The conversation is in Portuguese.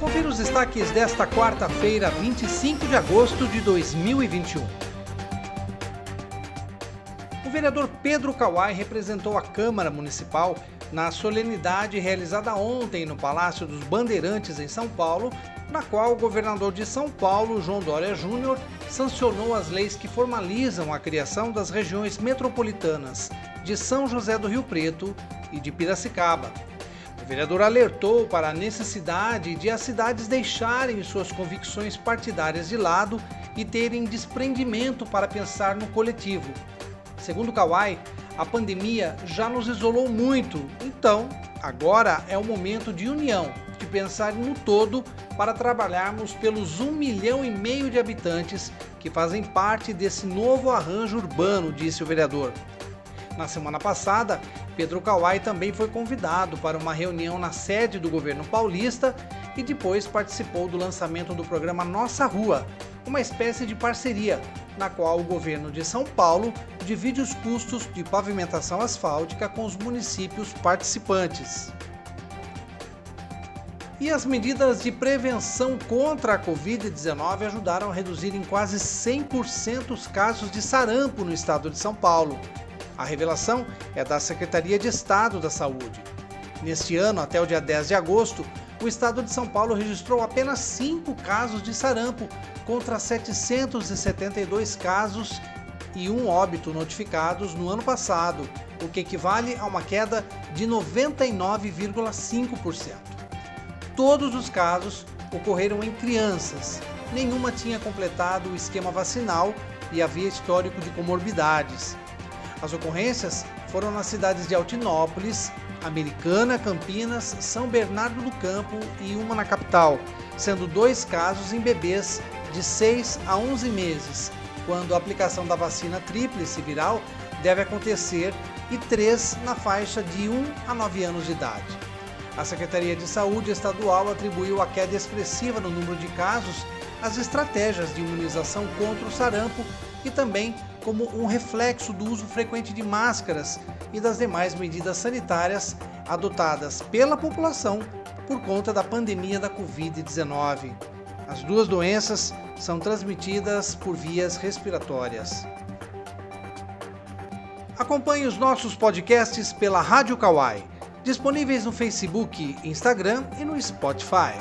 Confira os destaques desta quarta-feira, 25 de agosto de 2021. O vereador Pedro Kawai representou a Câmara Municipal na solenidade realizada ontem no Palácio dos Bandeirantes, em São Paulo, na qual o governador de São Paulo, João Dória Júnior, sancionou as leis que formalizam a criação das regiões metropolitanas de São José do Rio Preto e de Piracicaba vereador alertou para a necessidade de as cidades deixarem suas convicções partidárias de lado e terem desprendimento para pensar no coletivo. Segundo Kawai, a pandemia já nos isolou muito, então agora é o momento de união, de pensar no todo para trabalharmos pelos um milhão e meio de habitantes que fazem parte desse novo arranjo urbano, disse o vereador. Na semana passada, Pedro Kawai também foi convidado para uma reunião na sede do governo paulista e depois participou do lançamento do programa Nossa Rua, uma espécie de parceria na qual o governo de São Paulo divide os custos de pavimentação asfáltica com os municípios participantes. E as medidas de prevenção contra a Covid-19 ajudaram a reduzir em quase 100% os casos de sarampo no estado de São Paulo. A revelação é da Secretaria de Estado da Saúde. Neste ano, até o dia 10 de agosto, o estado de São Paulo registrou apenas 5 casos de sarampo, contra 772 casos e um óbito notificados no ano passado, o que equivale a uma queda de 99,5%. Todos os casos ocorreram em crianças, nenhuma tinha completado o esquema vacinal e havia histórico de comorbidades. As ocorrências foram nas cidades de Altinópolis, Americana, Campinas, São Bernardo do Campo e uma na capital, sendo dois casos em bebês de 6 a 11 meses, quando a aplicação da vacina tríplice viral deve acontecer, e três na faixa de 1 a 9 anos de idade. A Secretaria de Saúde Estadual atribuiu a queda expressiva no número de casos às estratégias de imunização contra o sarampo e também como um reflexo do uso frequente de máscaras e das demais medidas sanitárias adotadas pela população por conta da pandemia da Covid-19. As duas doenças são transmitidas por vias respiratórias. Acompanhe os nossos podcasts pela Rádio Kawai, disponíveis no Facebook, Instagram e no Spotify.